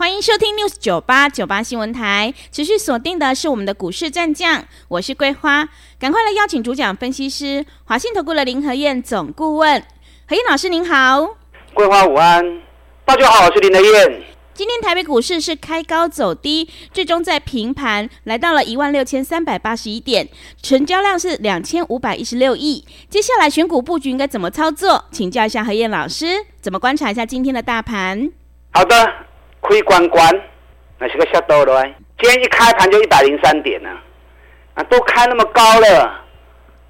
欢迎收听 News 九八九八新闻台，持续锁定的是我们的股市战将，我是桂花，赶快来邀请主讲分析师华信投顾的林和燕总顾问，何燕老师您好，桂花午安，大家好，我是林和燕。今天台北股市是开高走低，最终在平盘来到了一万六千三百八十一点，成交量是两千五百一十六亿。接下来选股布局应该怎么操作？请教一下何燕老师，怎么观察一下今天的大盘？好的。开关关，那是个下多的。今天一开盘就一百零三点呢，啊，都开那么高了，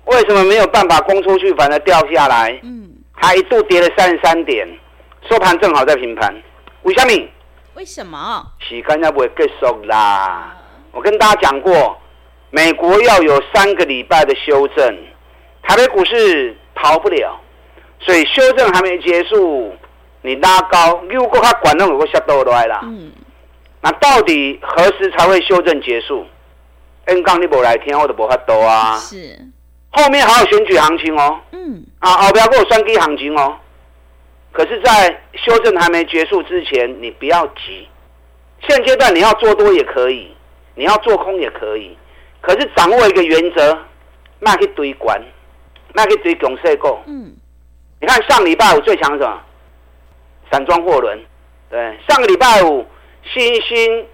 为什么没有办法攻出去，反而掉下来？嗯，还一度跌了三十三点，收盘正好在平盘。为什么？为什么？时间要不会结束啦。我跟大家讲过，美国要有三个礼拜的修正，台北股市逃不了，所以修正还没结束。你拉高，如果它管那有个下多来啦。嗯。那到底何时才会修正结束？N 杠你不来听，我都不发多啊。是。后面还有选举行情哦。嗯。啊，后边还有双低行情哦。可是，在修正还没结束之前，你不要急。现阶段你要做多也可以，你要做空也可以。可是掌握一个原则，卖去堆管，卖去堆强势股。嗯。你看上礼拜五最强什么？散装货轮，对，上个礼拜五，新兴、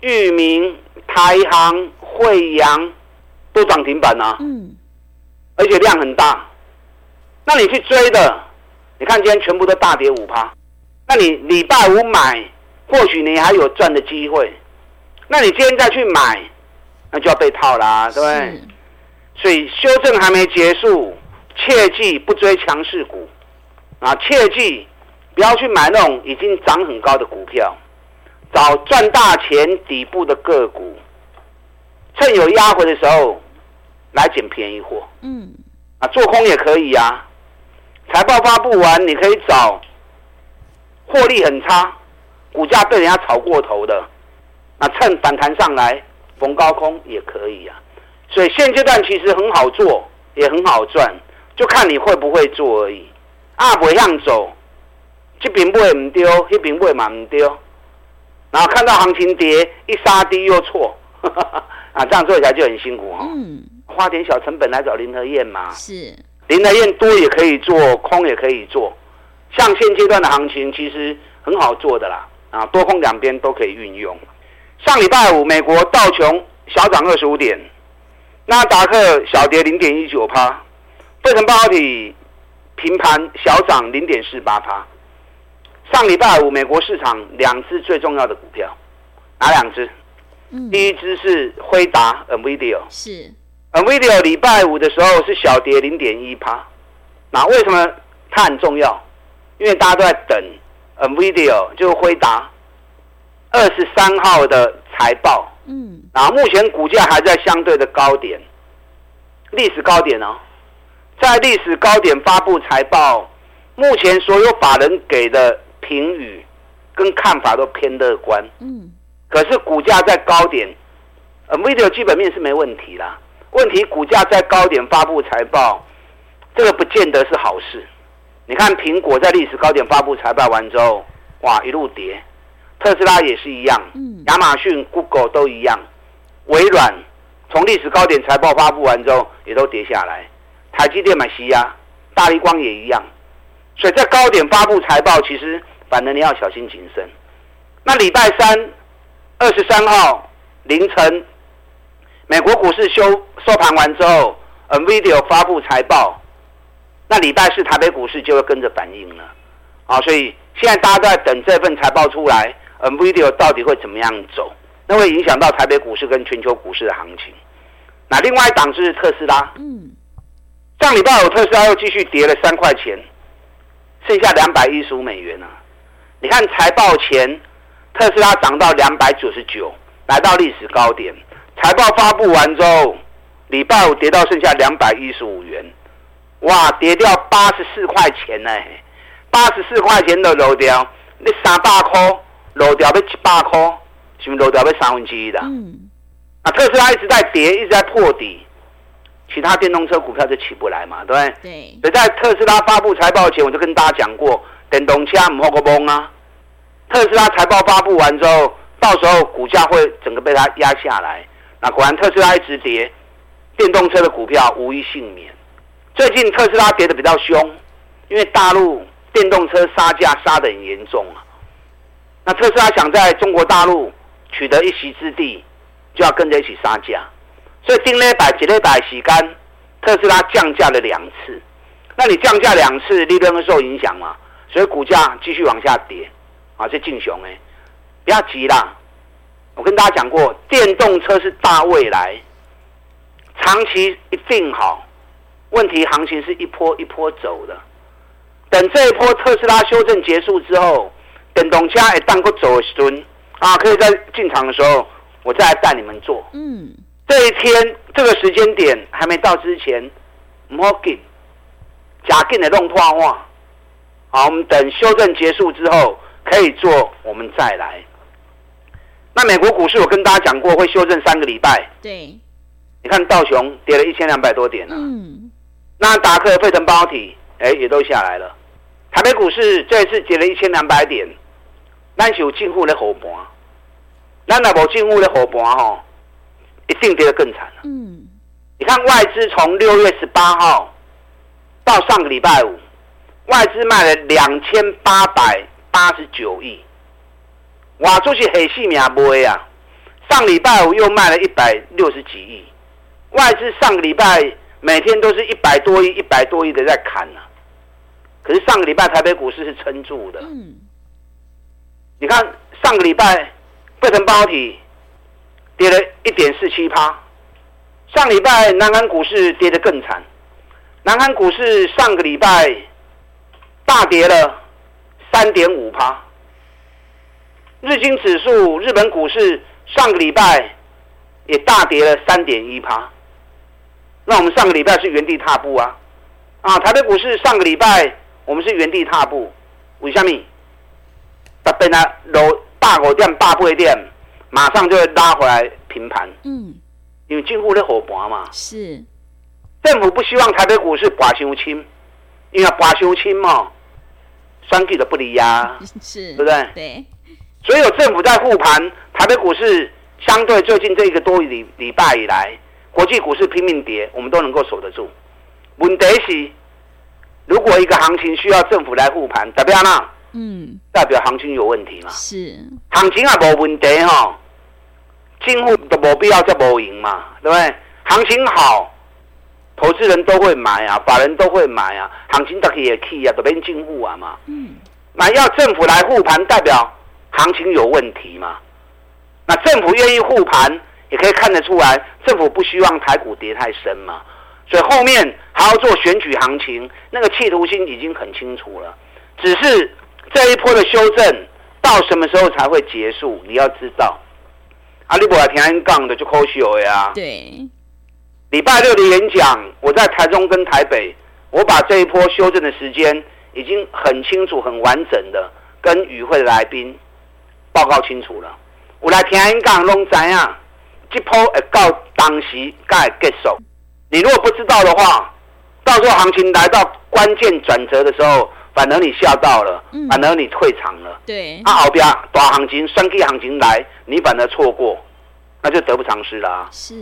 裕民、台航、惠阳都涨停板啊，嗯，而且量很大。那你去追的，你看今天全部都大跌五趴。那你礼拜五买，或许你还有赚的机会。那你今天再去买，那就要被套啦，对不对？所以修正还没结束，切记不追强势股啊，切记。不要去买那种已经涨很高的股票，找赚大钱底部的个股，趁有压回的时候来捡便宜货。嗯，啊，做空也可以呀。财报发布完，你可以找获利很差、股价被人家炒过头的，那趁反弹上来逢高空也可以啊。所以现阶段其实很好做，也很好赚，就看你会不会做而已。啊，不样走。这边不会唔丢，那边不会嘛唔丢，然后看到行情跌，一杀低又错，啊，这样做起来就很辛苦哈。嗯，花点小成本来找林和燕嘛。是，林和燕多也可以做，空也可以做。像现阶段的行情其实很好做的啦，啊，多空两边都可以运用。上礼拜五，美国道琼小涨二十五点，纳达克小跌零点一九趴，费城半导体平盘小涨零点四八趴。上礼拜五，美国市场两只最重要的股票，哪两只？嗯、第一只是辉达 （NVIDIA），是 NVIDIA。礼拜五的时候是小跌零点一趴。那为什么它很重要？因为大家都在等 NVIDIA，就是辉达二十三号的财报。嗯，然后目前股价还在相对的高点，历史高点哦，在历史高点发布财报，目前所有法人给的。评语跟看法都偏乐观，嗯，可是股价在高点，NVIDIA 基本面是没问题啦。问题股价在高点发布财报，这个不见得是好事。你看苹果在历史高点发布财报完之后，哇，一路跌；特斯拉也是一样，嗯，亚马逊、Google 都一样，微软从历史高点财报发布完之后也都跌下来。台积电买西亚，大力光也一样。所以在高点发布财报，其实。反正你要小心谨慎。那礼拜三，二十三号凌晨，美国股市收收盘完之后，NVIDIA 发布财报，那礼拜四台北股市就会跟着反应了。啊，所以现在大家都在等这份财报出来，NVIDIA 到底会怎么样走？那会影响到台北股市跟全球股市的行情。那另外一档是特斯拉，嗯，上礼拜五特斯拉又继续跌了三块钱，剩下两百一十五美元了。你看财报前，特斯拉涨到两百九十九，来到历史高点。财报发布完之后，礼拜五跌到剩下两百一十五元，哇，跌掉八十四块钱呢！八十四块钱的漏掉，你三百块漏掉要七百块，是不是漏掉要三分之一的？嗯。啊，特斯拉一直在跌，一直在破底，其他电动车股票就起不来嘛，对不对？对。所以在特斯拉发布财报前，我就跟大家讲过，电动车唔好个崩啊。特斯拉财报发布完之后，到时候股价会整个被它压下来。那果然特斯拉一直跌，电动车的股票无一幸免。最近特斯拉跌得比较凶，因为大陆电动车杀价杀得很严重啊。那特斯拉想在中国大陆取得一席之地，就要跟着一起杀价。所以丁磊百几磊百洗干，特斯拉降价了两次。那你降价两次，利润会受影响嘛？所以股价继续往下跌。啊，这敬雄哎，不要急啦！我跟大家讲过，电动车是大未来，长期一定好。问题行情是一波一波走的，等这一波特斯拉修正结束之后，等董家也当个走时啊，可以在进场的时候，我再来带你们做。嗯，这一天这个时间点还没到之前，唔好紧，假紧的弄破话。好，我们等修正结束之后。可以做，我们再来。那美国股市我跟大家讲过，会修正三个礼拜。对，你看道琼跌了一千两百多点啊。嗯。那达克、费城半导体，哎，也都下来了。台北股市这一次跌了一千两百点，那是有进户的后盘。那那无进户的后盘哈，一定跌得更惨了。嗯。你看外资从六月十八号到上个礼拜五，外资卖了两千八百。八十九亿，哇，这是黑市名杯啊！上礼拜五又卖了一百六十几亿，外资上个礼拜每天都是一百多亿、一百多亿的在砍呢、啊。可是上个礼拜台北股市是撑住的。嗯，你看上个礼拜费城半导体跌了一点四七趴，上礼拜南韩股市跌得更惨，南韩股市上个礼拜大跌了。三点五趴，日经指数、日本股市上个礼拜也大跌了三点一趴。那我们上个礼拜是原地踏步啊，啊，台北股市上个礼拜我们是原地踏步，为什么？特别呢，楼大股店、大贵店，马上就会拉回来平盘。嗯，因为近乎的火盘嘛。是。政府不希望台北股市拔修清，因为拔修清嘛。三 G 的不离呀，是，对不对？对，所以有政府在护盘，台北股市相对最近这一个多礼礼拜以来，国际股市拼命跌，我们都能够守得住。问题是，如果一个行情需要政府来护盘，代表呢？嗯，代表行情有问题嘛？是，行情也没问题哈，政府都没必要再没赢嘛，对不对？行情好。投资人都会买啊，法人都会买啊，行情都可以去啊，都变进户啊嘛。嗯，那要政府来护盘，代表行情有问题嘛？那政府愿意护盘，也可以看得出来，政府不希望台股跌太深嘛。所以后面还要做选举行情，那个企图心已经很清楚了。只是这一波的修正到什么时候才会结束？你要知道，阿里伯来平安杠的就扣修呀。对。礼拜六的演讲，我在台中跟台北，我把这一波修正的时间已经很清楚、很完整的跟与会的来宾报告清楚了。我来听演讲，拢知影，这波会到当时该结束。你如果不知道的话，到时候行情来到关键转折的时候，反而你吓到了，反而你退场了。对，啊后边大行情、双 K 行情来，你反而错过，那就得不偿失了。是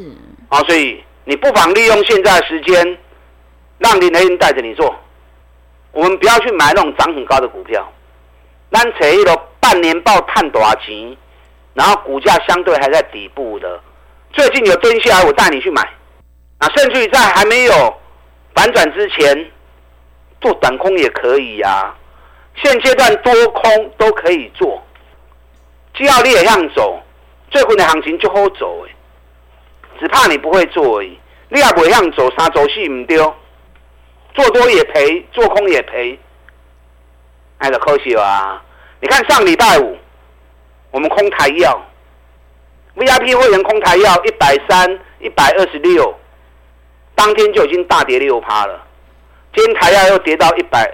啊，所以。你不妨利用现在的时间，让林雷带着你做。我们不要去买那种涨很高的股票，咱找一个半年报探多少钱，然后股价相对还在底部的，最近有蹲下来，我带你去买。啊，甚至于在还没有反转之前，做短空也可以呀、啊。现阶段多空都可以做，只要你也让走，最近的行情就好走只怕你不会做而已，你也不会让走三走四唔丢，做多也赔，做空也赔，哎就可惜啊！你看上礼拜五，我们空台药，VIP 会员空台药一百三、一百二十六，当天就已经大跌六趴了。今天台药又跌到一百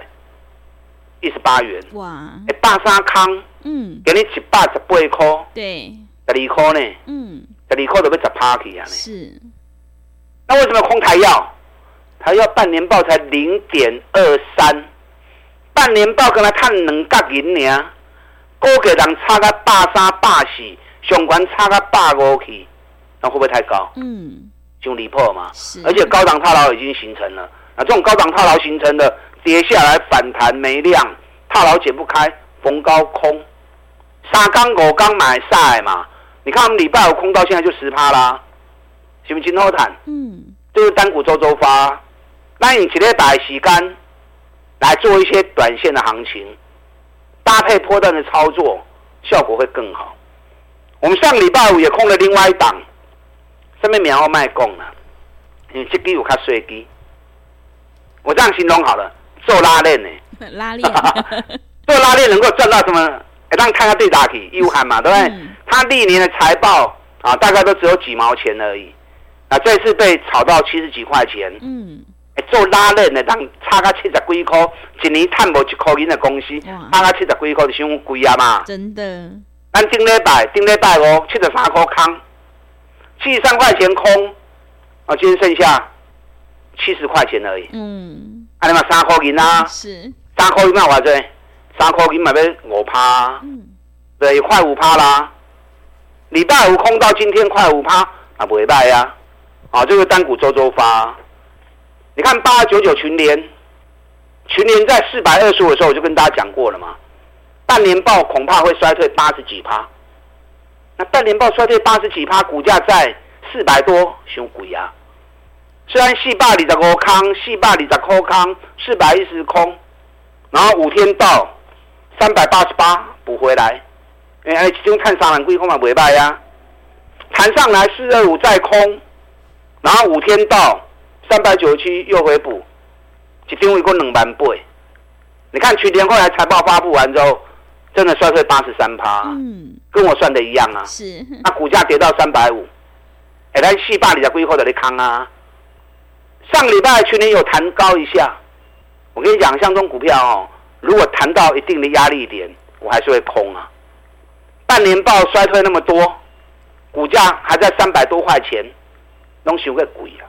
一十八元。哇！哎，大沙康，嗯，给你一百十八块。对，十二块呢？嗯，十二块都要十趴去啊！是。那为什么空台要？台要半年报才零点二三，半年报跟他探两角银呢？高给人差个百三百四，上关差个百五去，那会不会太高？嗯，就离谱嘛。是。而且高档套牢已经形成了。那这种高档套牢形成的跌下来反弹没量，套牢解不开，逢高空。三刚五刚买晒嘛？你看我们礼拜五空到现在就十趴啦，是不是真好谈？嗯，就是单股周周发，那你直接打时间来做一些短线的行情。搭配波段的操作，效果会更好。我们上个礼拜五也空了另外一档，上面免号卖供了，因为这支有卡税低。我这样形容好了，做拉链呢，拉链，做拉链能够赚到什么？让看看对打体，义乌喊嘛，对不对？嗯、他历年的财报啊，大概都只有几毛钱而已。啊，这次被炒到七十几块钱。嗯。做拉链的，当差个七十几块，一年赚无一块银的公司，差个七十几块就伤贵啊嘛！真的。咱顶礼拜，顶礼拜五七十三块空，七十三块钱空，啊，今天剩下七十块钱而已。嗯。啊，你嘛三块银啊？是。三块银嘛，偌济？三块银嘛要五趴。嗯。对，快五趴啦。礼拜五空到今天快五趴，啊，不会败呀。啊，这个单股周周发。你看八九九群联，群联在四百二十五的时候，我就跟大家讲过了嘛。半年报恐怕会衰退八十几趴。那半年报衰退八十几趴，股价在四百多，伤贵啊。虽然四百二十五空，四百二十块空，四百一十空，然后五天到三百八十八补回来，哎，其中看三万几空嘛，袂败呀。弹上来四二五再空，然后五天到。三百九十七又回补，一定会过两万倍。你看去年后来财报发布完之后，真的衰退八十三趴，嗯，跟我算的一样啊。是，那股价跌到三百五，哎，来四百里的规划的你扛啊。上礼拜去年有弹高一下，我跟你讲，像这种股票哦，如果弹到一定的压力点，我还是会空啊。半年报衰退那么多，股价还在三百多块钱，拢想个鬼啊！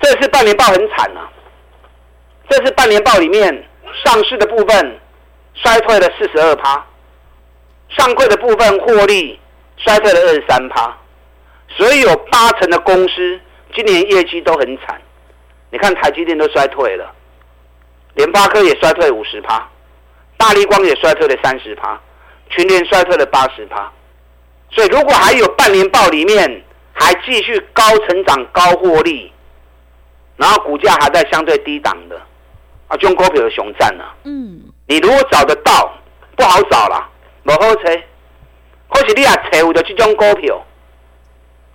这次半年报很惨啊！这次半年报里面上市的部分衰退了四十二趴，上柜的部分获利衰退了二十三趴，所以有八成的公司今年业绩都很惨。你看台积电都衰退了，联发科也衰退五十趴，大立光也衰退了三十趴，群联衰退了八十趴。所以如果还有半年报里面还继续高成长、高获利。然后股价还在相对低档的，啊，中国股票的熊战呢？嗯，你如果找得到，不好找了，不好找。或许你也找的这种股票，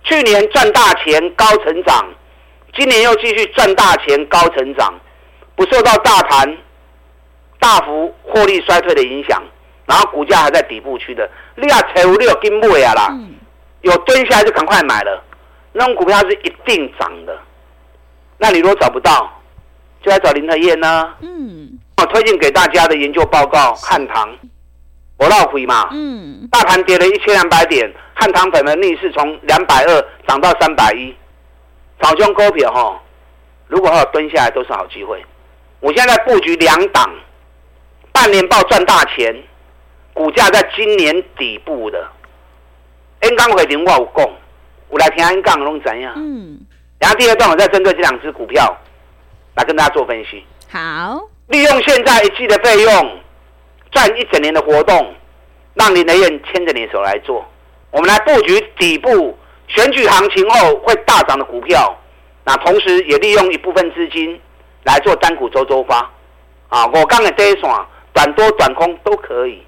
去年赚大钱高成长，今年又继续赚大钱高成长，不受到大盘大幅获利衰退的影响，然后股价还在底部区的，你也找你有金买啊啦，嗯、有蹲下来就赶快买了，那种股票是一定涨的。那你如果找不到，就来找林和燕呢？嗯，我推荐给大家的研究报告，汉唐，我绕回嘛。嗯，大盘跌了一千两百点，汉唐粉的逆势从两百二涨到三百一，早中股票哈，如果还有蹲下来都是好机会。我现在在布局两档，半年报赚大钱，股价在今年底部的。N 刚回零我有讲，我来听 N 刚拢怎样？嗯。然后第二段，我再针对这两只股票来跟大家做分析。好，利用现在一季的费用赚一整年的活动，让林德燕牵着你的手来做。我们来布局底部选举行情后会大涨的股票，那同时也利用一部分资金来做单股周周发。啊，我刚的这一段短多短空都可以。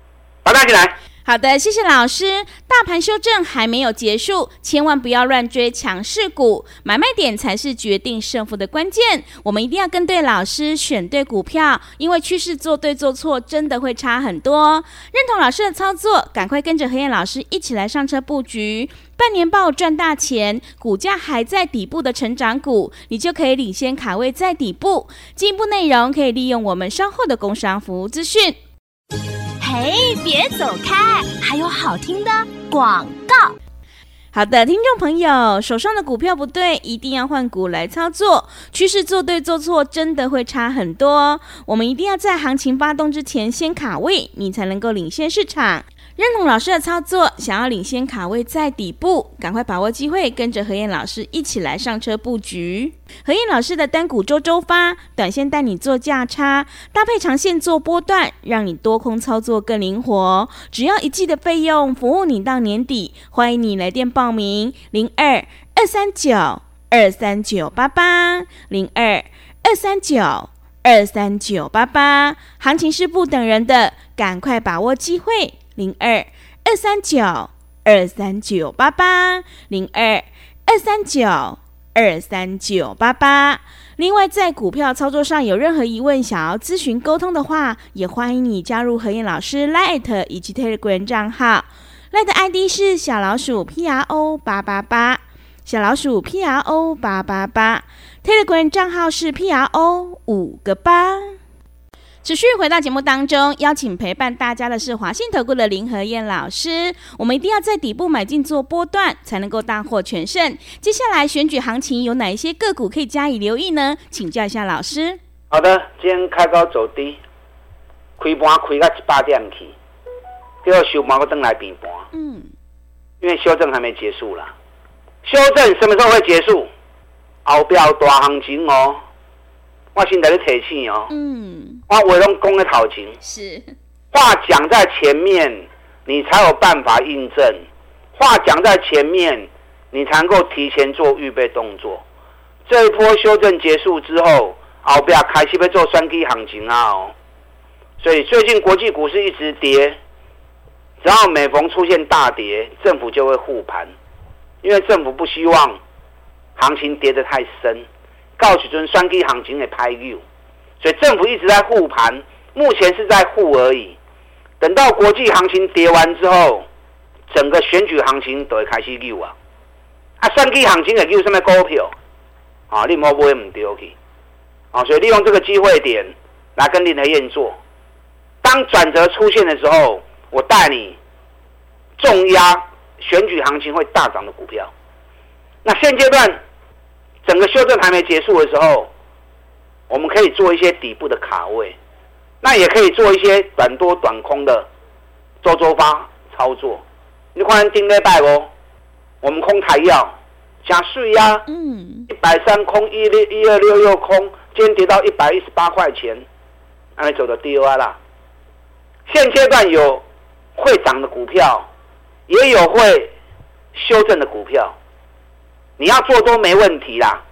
好，大家进来。好的，谢谢老师。大盘修正还没有结束，千万不要乱追强势股，买卖点才是决定胜负的关键。我们一定要跟对老师，选对股票，因为趋势做对做错真的会差很多。认同老师的操作，赶快跟着和彦老师一起来上车布局半年报赚大钱，股价还在底部的成长股，你就可以领先卡位在底部。进一步内容可以利用我们稍后的工商服务资讯。嘿，别走开！还有好听的广告。好的，听众朋友，手上的股票不对，一定要换股来操作。趋势做对做错，真的会差很多。我们一定要在行情发动之前先卡位，你才能够领先市场。认同老师的操作，想要领先卡位在底部，赶快把握机会，跟着何燕老师一起来上车布局。何燕老师的单股周周发，短线带你做价差，搭配长线做波段，让你多空操作更灵活。只要一季的费用，服务你到年底。欢迎你来电报名：零二二三九二三九八八零二二三九二三九八八。行情是不等人的，赶快把握机会。零二二三九二三九八八零二二三九二三九八八。另外，在股票操作上有任何疑问，想要咨询沟通的话，也欢迎你加入何燕老师 Light 以及 Telegram 账号。Light ID 是小老鼠 P R O 八八八，小老鼠 P R O 八八八。Telegram 账号是 P R O 五个八。持续回到节目当中，邀请陪伴大家的是华信投顾的林和燕老师。我们一定要在底部买进做波段，才能够大获全胜。接下来选举行情有哪一些个股可以加以留意呢？请教一下老师。好的，今天开高走低，开盘开到一百点去，第二收盘个灯来平盘。嗯，因为修正还没结束啦。修正什么时候会结束？后边大行情哦。我现在在提醒哦，嗯，我为拢讲的头前，是话讲在前面，你才有办法印证；话讲在前面，你才能够提前做预备动作。这一波修正结束之后，后边开始要做双击行情啊！哦，所以最近国际股市一直跌，只要每逢出现大跌，政府就会护盘，因为政府不希望行情跌得太深。告诉尊双 K 行情的拍 u 所以政府一直在护盘，目前是在护而已。等到国际行情跌完之后，整个选举行情都会开始 u 啊！啊，双 K 行情的 u 什么股票啊？你莫不会唔丢去啊！所以利用这个机会点来跟林和彦做。当转折出现的时候，我带你重压选举行情会大涨的股票。那现阶段。整个修正还没结束的时候，我们可以做一些底部的卡位，那也可以做一些短多短空的周周发操作。你看今天拜哦，我们空台药加税呀，嗯，一百三空一六一二六又空，今天跌到一百一十八块钱，还没走的 DOI 啦。现阶段有会涨的股票，也有会修正的股票。你要做多没问题啦，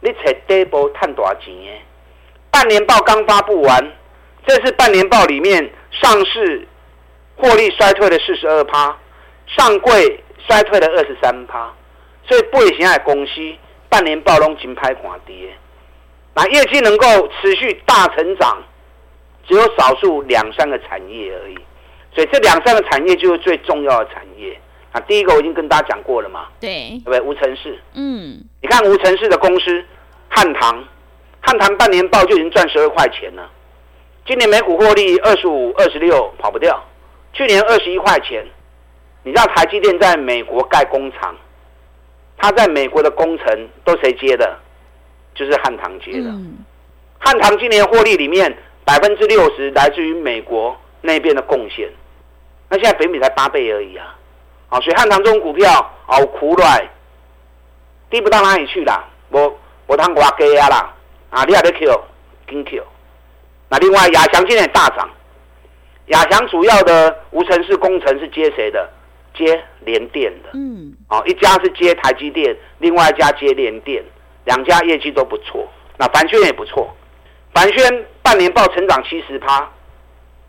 你才底部赚多少钱？半年报刚发布完，这是半年报里面上市获利衰退了四十二趴，上柜衰退了二十三趴，所以不行的公司半年报拢金拍垮跌，那业绩能够持续大成长，只有少数两三个产业而已，所以这两三个产业就是最重要的产业。啊，第一个我已经跟大家讲过了嘛，对，对不对？无尘室，嗯，你看无尘市的公司汉唐，汉唐半年报就已经赚十二块钱了，今年每股获利二十五、二十六跑不掉，去年二十一块钱。你知道台积电在美国盖工厂，他在美国的工程都谁接的？就是汉唐接的。嗯、汉唐今年获利里面百分之六十来自于美国那边的贡献，那现在北米才八倍而已啊。啊，所以汉唐这种股票好苦来，低不到哪里去啦。我我当挂鸡啊啦，啊，你还得 Q，跟 Q。那另外亚翔今天也大涨，亚翔主要的无尘室工程是接谁的？接联电的。嗯。哦，一家是接台积电，另外一家接联电，两家业绩都不错。那凡轩也不错，凡轩半年报成长七十趴，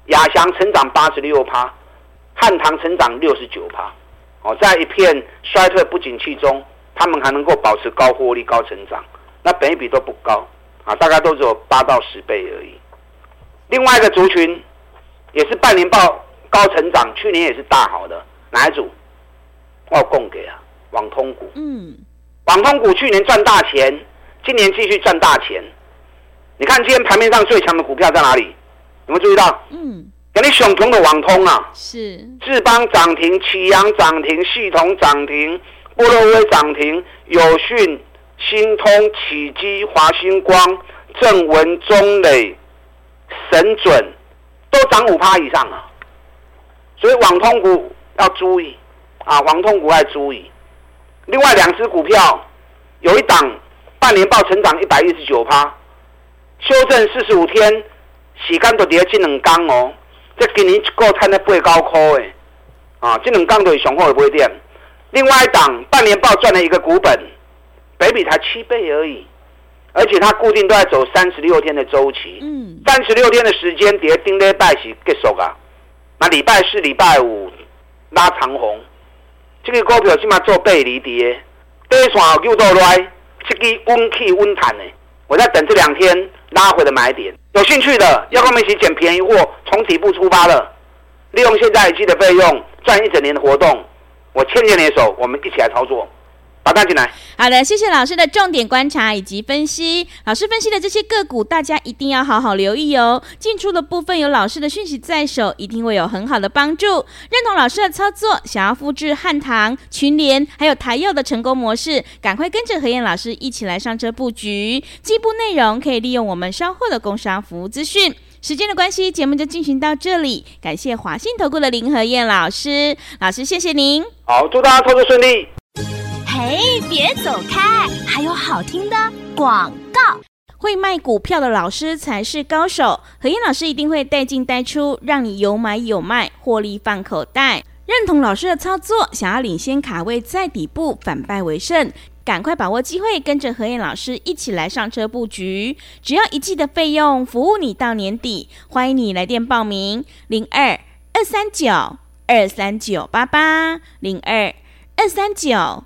亚翔成长八十六趴。汉唐成长六十九趴，哦，在一片衰退不景气中，他们还能够保持高获利、高成长，那本益比都不高啊，大概都只有八到十倍而已。另外一个族群也是半年报高成长，去年也是大好的，哪一组？我有供给啊，网通股。嗯，网通股去年赚大钱，今年继续赚大钱。你看今天盘面上最强的股票在哪里？有没有注意到？嗯。给你熊熊的网通啊，是智邦涨停，启阳涨停，系统涨停，波罗威涨停，友讯、新通、启基、华星光、正文、中磊、神准都涨五趴以上啊，所以网通股要注意啊，网通股要注意。另外两只股票有一档半年报成长一百一十九趴，修正四十五天，洗干都跌进两缸哦。这今年一个赚了八九块诶，啊，这两刚对雄厚也不会跌。另外一档半年报赚了一个股本，北比才七倍而已，而且它固定都在走三十六天的周期，嗯，三十六天的时间跌，顶礼拜是结束啊。那礼拜四、礼拜五拉长红，这个股票起码做背离跌，跌线又倒来，这个温气温弹的，我在等这两天拉回的买点。有兴趣的要跟我们一起捡便宜货，从底部出发了，利用现在一季的费用赚一整年的活动，我牵着你的手，我们一起来操作。把单进来。好的，谢谢老师的重点观察以及分析。老师分析的这些个股，大家一定要好好留意哦。进出的部分有老师的讯息在手，一定会有很好的帮助。认同老师的操作，想要复制汉唐、群联还有台药的成功模式，赶快跟着何燕老师一起来上车布局。进一步内容可以利用我们稍后的工商服务资讯。时间的关系，节目就进行到这里。感谢华信投顾的林和燕老师，老师谢谢您。好，祝大家操作顺利。哎，别走开！还有好听的广告。会卖股票的老师才是高手。何燕老师一定会带进带出，让你有买有卖，获利放口袋。认同老师的操作，想要领先卡位在底部，反败为胜，赶快把握机会，跟着何燕老师一起来上车布局。只要一季的费用，服务你到年底。欢迎你来电报名：零二二三九二三九八八零二二三九。